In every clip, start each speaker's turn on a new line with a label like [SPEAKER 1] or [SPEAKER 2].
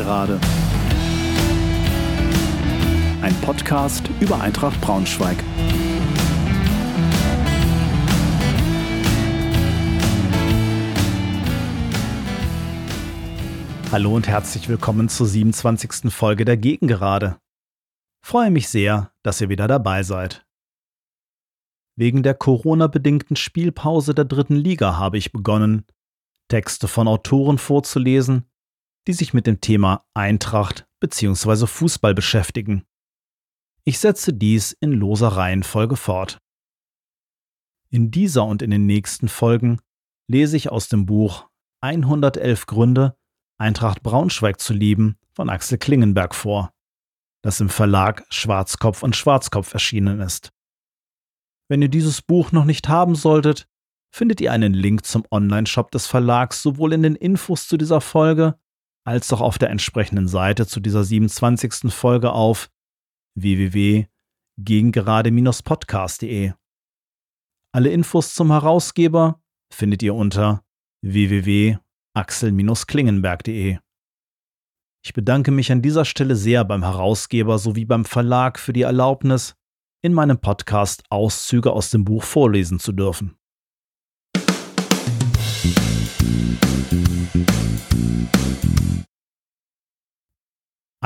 [SPEAKER 1] Gegengerade. Ein Podcast über Eintracht Braunschweig.
[SPEAKER 2] Hallo und herzlich willkommen zur 27. Folge der Gegengerade. Freue mich sehr, dass ihr wieder dabei seid. Wegen der Corona-bedingten Spielpause der dritten Liga habe ich begonnen, Texte von Autoren vorzulesen, die sich mit dem Thema Eintracht bzw. Fußball beschäftigen. Ich setze dies in loser Reihenfolge fort. In dieser und in den nächsten Folgen lese ich aus dem Buch 111 Gründe, Eintracht Braunschweig zu lieben von Axel Klingenberg vor, das im Verlag Schwarzkopf und Schwarzkopf erschienen ist. Wenn ihr dieses Buch noch nicht haben solltet, findet ihr einen Link zum Online-Shop des Verlags sowohl in den Infos zu dieser Folge als auch auf der entsprechenden Seite zu dieser 27. Folge auf www.gegengerade-podcast.de. Alle Infos zum Herausgeber findet ihr unter www.axel-klingenberg.de. Ich bedanke mich an dieser Stelle sehr beim Herausgeber sowie beim Verlag für die Erlaubnis, in meinem Podcast Auszüge aus dem Buch vorlesen zu dürfen.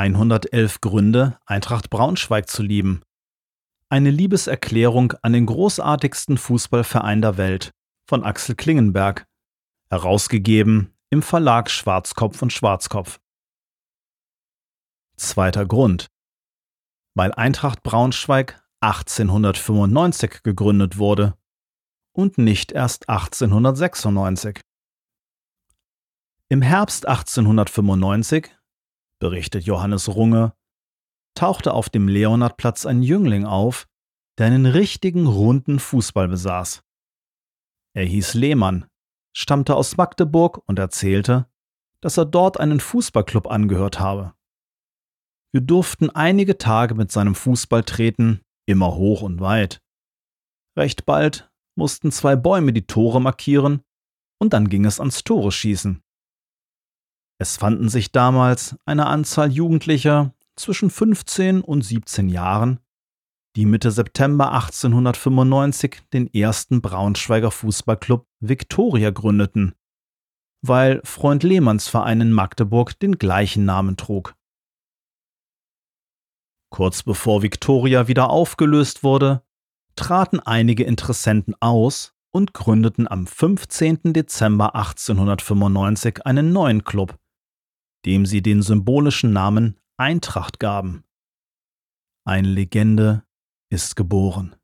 [SPEAKER 2] 111 Gründe, Eintracht Braunschweig zu lieben. Eine Liebeserklärung an den großartigsten Fußballverein der Welt von Axel Klingenberg, herausgegeben im Verlag Schwarzkopf und Schwarzkopf. Zweiter Grund. Weil Eintracht Braunschweig 1895 gegründet wurde und nicht erst 1896. Im Herbst 1895 berichtet Johannes Runge, tauchte auf dem Leonardplatz ein Jüngling auf, der einen richtigen runden Fußball besaß. Er hieß Lehmann, stammte aus Magdeburg und erzählte, dass er dort einen Fußballclub angehört habe. Wir durften einige Tage mit seinem Fußball treten, immer hoch und weit. Recht bald mussten zwei Bäume die Tore markieren, und dann ging es ans Tore schießen. Es fanden sich damals eine Anzahl Jugendlicher zwischen 15 und 17 Jahren, die Mitte September 1895 den ersten Braunschweiger Fußballclub Viktoria gründeten, weil Freund Lehmanns Verein in Magdeburg den gleichen Namen trug. Kurz bevor Viktoria wieder aufgelöst wurde, traten einige Interessenten aus und gründeten am 15. Dezember 1895 einen neuen Club, dem sie den symbolischen Namen Eintracht gaben. Eine Legende ist geboren.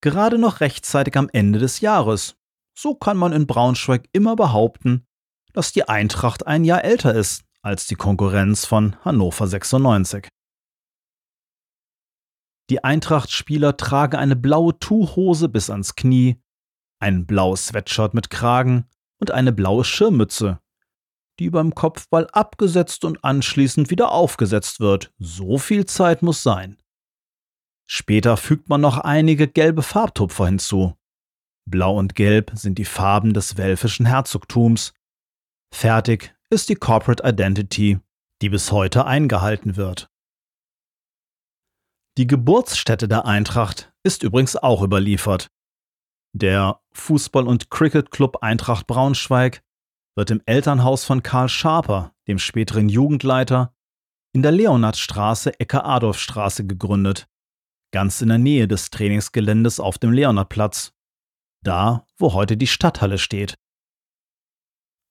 [SPEAKER 2] Gerade noch rechtzeitig am Ende des Jahres. So kann man in Braunschweig immer behaupten, dass die Eintracht ein Jahr älter ist als die Konkurrenz von Hannover 96. Die Eintracht-Spieler tragen eine blaue Tuchhose bis ans Knie, ein blaues Sweatshirt mit Kragen und eine blaue Schirmmütze, die beim Kopfball abgesetzt und anschließend wieder aufgesetzt wird. So viel Zeit muss sein. Später fügt man noch einige gelbe Farbtupfer hinzu. Blau und Gelb sind die Farben des welfischen Herzogtums. Fertig ist die Corporate Identity, die bis heute eingehalten wird. Die Geburtsstätte der Eintracht ist übrigens auch überliefert. Der Fußball- und Cricket-Club Eintracht Braunschweig wird im Elternhaus von Karl Schaper, dem späteren Jugendleiter, in der Leonardstraße Ecke Adolfstraße gegründet, ganz in der Nähe des Trainingsgeländes auf dem Leonardplatz, da, wo heute die Stadthalle steht.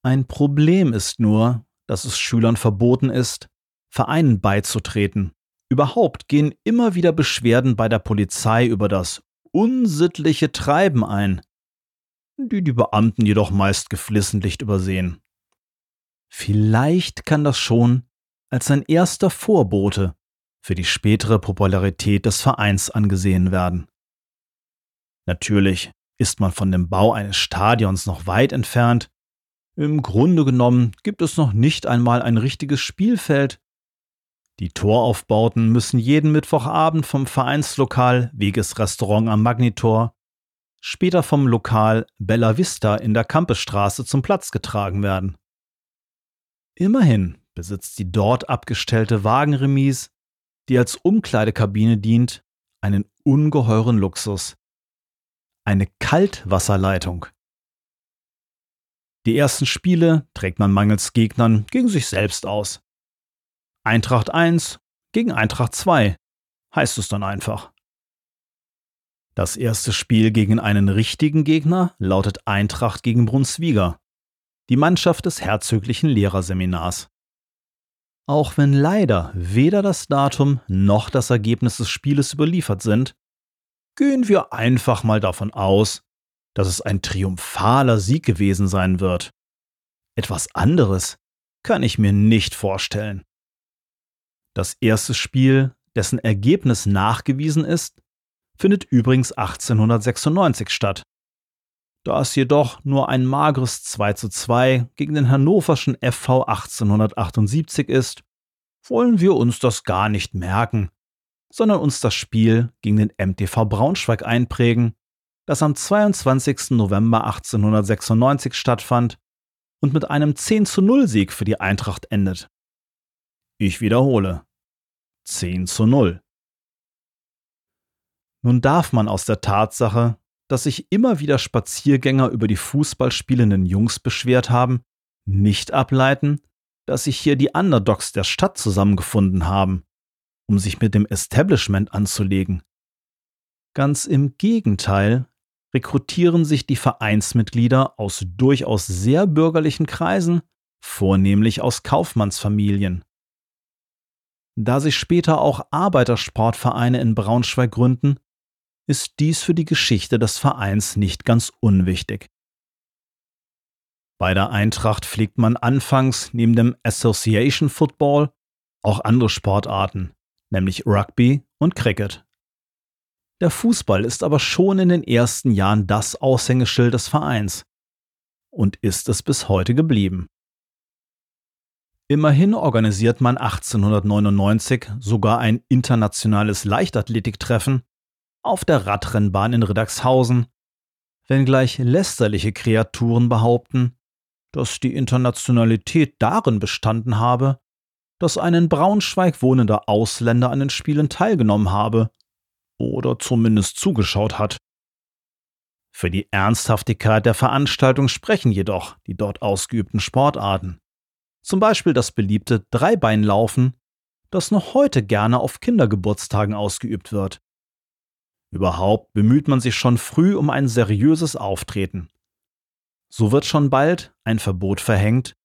[SPEAKER 2] Ein Problem ist nur, dass es Schülern verboten ist, Vereinen beizutreten. Überhaupt gehen immer wieder Beschwerden bei der Polizei über das unsittliche Treiben ein, die die Beamten jedoch meist geflissentlich übersehen. Vielleicht kann das schon als ein erster Vorbote für die spätere Popularität des Vereins angesehen werden. Natürlich ist man von dem Bau eines Stadions noch weit entfernt. Im Grunde genommen gibt es noch nicht einmal ein richtiges Spielfeld. Die Toraufbauten müssen jeden Mittwochabend vom Vereinslokal Weges Restaurant am Magnitor später vom Lokal Bella Vista in der Campusstraße zum Platz getragen werden. Immerhin besitzt die dort abgestellte Wagenremise, die als Umkleidekabine dient, einen ungeheuren Luxus. Eine Kaltwasserleitung. Die ersten Spiele trägt man mangels Gegnern gegen sich selbst aus. Eintracht 1 gegen Eintracht 2 heißt es dann einfach. Das erste Spiel gegen einen richtigen Gegner lautet Eintracht gegen Brunswiger, die Mannschaft des herzöglichen Lehrerseminars. Auch wenn leider weder das Datum noch das Ergebnis des Spieles überliefert sind, gehen wir einfach mal davon aus, dass es ein triumphaler Sieg gewesen sein wird. Etwas anderes kann ich mir nicht vorstellen. Das erste Spiel, dessen Ergebnis nachgewiesen ist, findet übrigens 1896 statt. Da es jedoch nur ein mageres 2 zu 2 gegen den hannoverschen FV 1878 ist, wollen wir uns das gar nicht merken, sondern uns das Spiel gegen den MTV Braunschweig einprägen, das am 22. November 1896 stattfand und mit einem 10 zu 0 Sieg für die Eintracht endet. Ich wiederhole. 10 zu 0. Nun darf man aus der Tatsache, dass sich immer wieder Spaziergänger über die Fußballspielenden Jungs beschwert haben, nicht ableiten, dass sich hier die Underdogs der Stadt zusammengefunden haben, um sich mit dem Establishment anzulegen. Ganz im Gegenteil rekrutieren sich die Vereinsmitglieder aus durchaus sehr bürgerlichen Kreisen, vornehmlich aus Kaufmannsfamilien. Da sich später auch Arbeitersportvereine in Braunschweig gründen, ist dies für die Geschichte des Vereins nicht ganz unwichtig. Bei der Eintracht pflegt man anfangs neben dem Association Football auch andere Sportarten, nämlich Rugby und Cricket. Der Fußball ist aber schon in den ersten Jahren das Aushängeschild des Vereins und ist es bis heute geblieben. Immerhin organisiert man 1899 sogar ein internationales Leichtathletiktreffen auf der Radrennbahn in Riddagshausen, wenngleich lästerliche Kreaturen behaupten, dass die Internationalität darin bestanden habe, dass ein in Braunschweig wohnender Ausländer an den Spielen teilgenommen habe oder zumindest zugeschaut hat. Für die Ernsthaftigkeit der Veranstaltung sprechen jedoch die dort ausgeübten Sportarten. Zum Beispiel das beliebte Dreibeinlaufen, das noch heute gerne auf Kindergeburtstagen ausgeübt wird. Überhaupt bemüht man sich schon früh um ein seriöses Auftreten. So wird schon bald ein Verbot verhängt,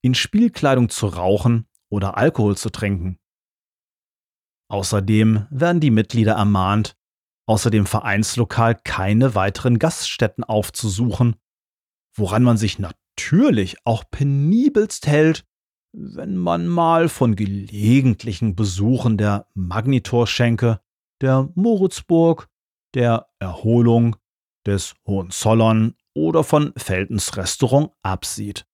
[SPEAKER 2] in Spielkleidung zu rauchen oder Alkohol zu trinken. Außerdem werden die Mitglieder ermahnt, außer dem Vereinslokal keine weiteren Gaststätten aufzusuchen, woran man sich natürlich auch penibelst hält, wenn man mal von gelegentlichen Besuchen der Magnitorschenke, der Moritzburg der Erholung des Hohenzollern oder von Feltens Restaurant absieht.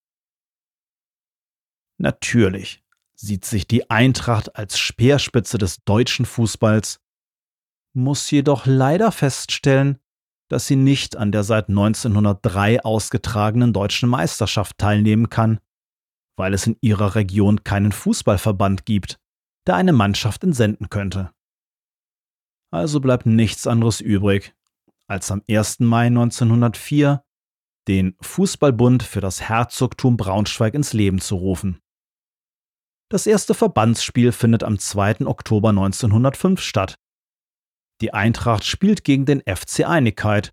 [SPEAKER 2] Natürlich sieht sich die Eintracht als Speerspitze des deutschen Fußballs, muss jedoch leider feststellen, dass sie nicht an der seit 1903 ausgetragenen deutschen Meisterschaft teilnehmen kann, weil es in ihrer Region keinen Fußballverband gibt, der eine Mannschaft entsenden könnte. Also bleibt nichts anderes übrig, als am 1. Mai 1904 den Fußballbund für das Herzogtum Braunschweig ins Leben zu rufen. Das erste Verbandsspiel findet am 2. Oktober 1905 statt. Die Eintracht spielt gegen den FC Einigkeit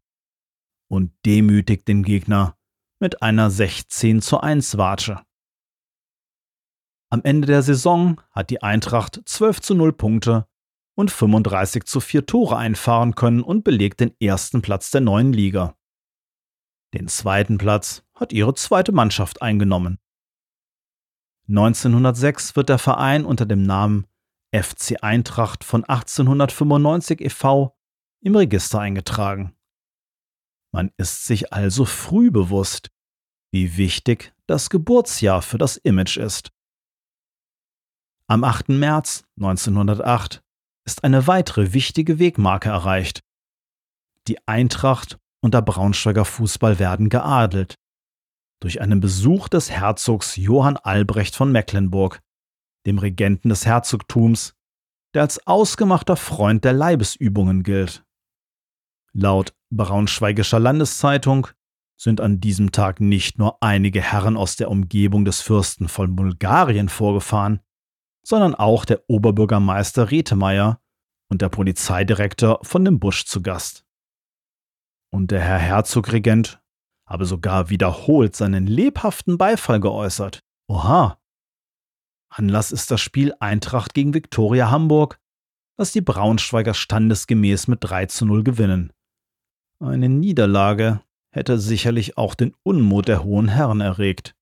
[SPEAKER 2] und demütigt den Gegner mit einer 16 zu 1 Watsche. Am Ende der Saison hat die Eintracht 12 zu 0 Punkte und 35 zu 4 Tore einfahren können und belegt den ersten Platz der neuen Liga. Den zweiten Platz hat ihre zweite Mannschaft eingenommen. 1906 wird der Verein unter dem Namen FC Eintracht von 1895 e.V. im Register eingetragen. Man ist sich also früh bewusst, wie wichtig das Geburtsjahr für das Image ist. Am 8. März 1908 ist eine weitere wichtige Wegmarke erreicht. Die Eintracht und der Braunschweiger Fußball werden geadelt. Durch einen Besuch des Herzogs Johann Albrecht von Mecklenburg dem Regenten des Herzogtums, der als ausgemachter Freund der Leibesübungen gilt. Laut Braunschweigischer Landeszeitung sind an diesem Tag nicht nur einige Herren aus der Umgebung des Fürsten von Bulgarien vorgefahren, sondern auch der Oberbürgermeister Rethemeyer und der Polizeidirektor von dem Busch zu Gast. Und der Herr Herzogregent habe sogar wiederholt seinen lebhaften Beifall geäußert. Oha! Anlass ist das Spiel Eintracht gegen Viktoria Hamburg, das die Braunschweiger standesgemäß mit 3 zu 0 gewinnen. Eine Niederlage hätte sicherlich auch den Unmut der hohen Herren erregt.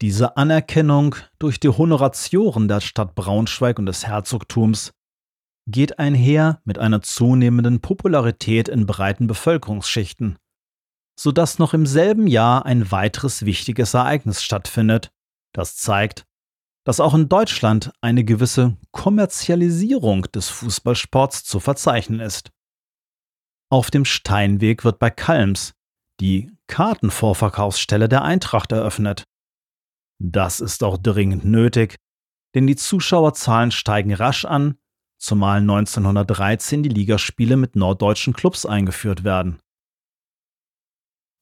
[SPEAKER 2] Diese Anerkennung durch die Honoratioren der Stadt Braunschweig und des Herzogtums geht einher mit einer zunehmenden Popularität in breiten Bevölkerungsschichten, so dass noch im selben Jahr ein weiteres wichtiges Ereignis stattfindet, das zeigt, dass auch in Deutschland eine gewisse Kommerzialisierung des Fußballsports zu verzeichnen ist. Auf dem Steinweg wird bei Kalms die Kartenvorverkaufsstelle der Eintracht eröffnet. Das ist auch dringend nötig, denn die Zuschauerzahlen steigen rasch an, zumal 1913 die Ligaspiele mit norddeutschen Clubs eingeführt werden.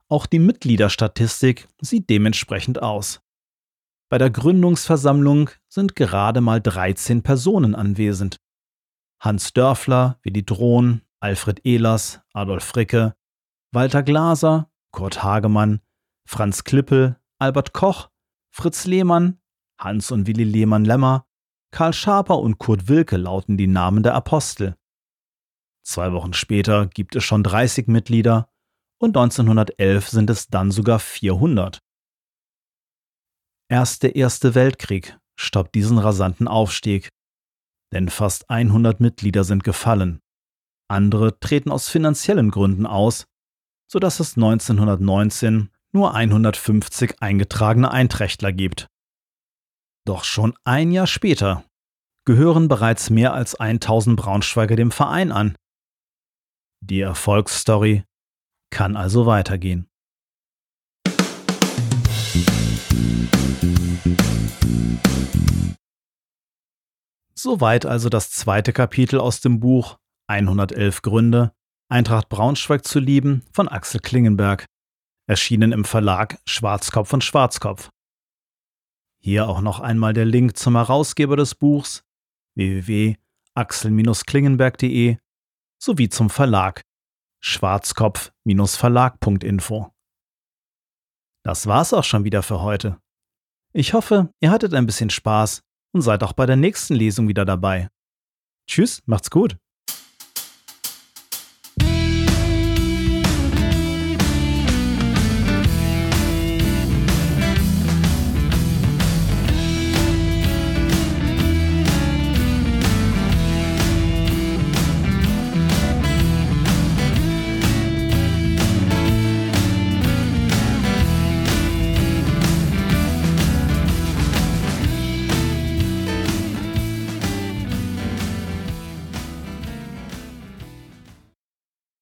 [SPEAKER 2] Auch die Mitgliederstatistik sieht dementsprechend aus. Bei der Gründungsversammlung sind gerade mal 13 Personen anwesend. Hans Dörfler, Willi Drohn, Alfred Ehlers, Adolf Fricke, Walter Glaser, Kurt Hagemann, Franz Klippel, Albert Koch, Fritz Lehmann, Hans und Willi Lehmann-Lemmer, Karl Schaper und Kurt Wilke lauten die Namen der Apostel. Zwei Wochen später gibt es schon 30 Mitglieder und 1911 sind es dann sogar 400. Erst der Erste Weltkrieg stoppt diesen rasanten Aufstieg, denn fast 100 Mitglieder sind gefallen. Andere treten aus finanziellen Gründen aus, sodass es 1919 nur 150 eingetragene Einträchtler gibt. Doch schon ein Jahr später gehören bereits mehr als 1000 Braunschweiger dem Verein an. Die Erfolgsstory kann also weitergehen. Soweit also das zweite Kapitel aus dem Buch 111 Gründe, Eintracht Braunschweig zu lieben von Axel Klingenberg, erschienen im Verlag Schwarzkopf und Schwarzkopf. Hier auch noch einmal der Link zum Herausgeber des Buchs www.axel-klingenberg.de sowie zum Verlag schwarzkopf-verlag.info. Das war's auch schon wieder für heute. Ich hoffe, ihr hattet ein bisschen Spaß und seid auch bei der nächsten Lesung wieder dabei. Tschüss, macht's gut.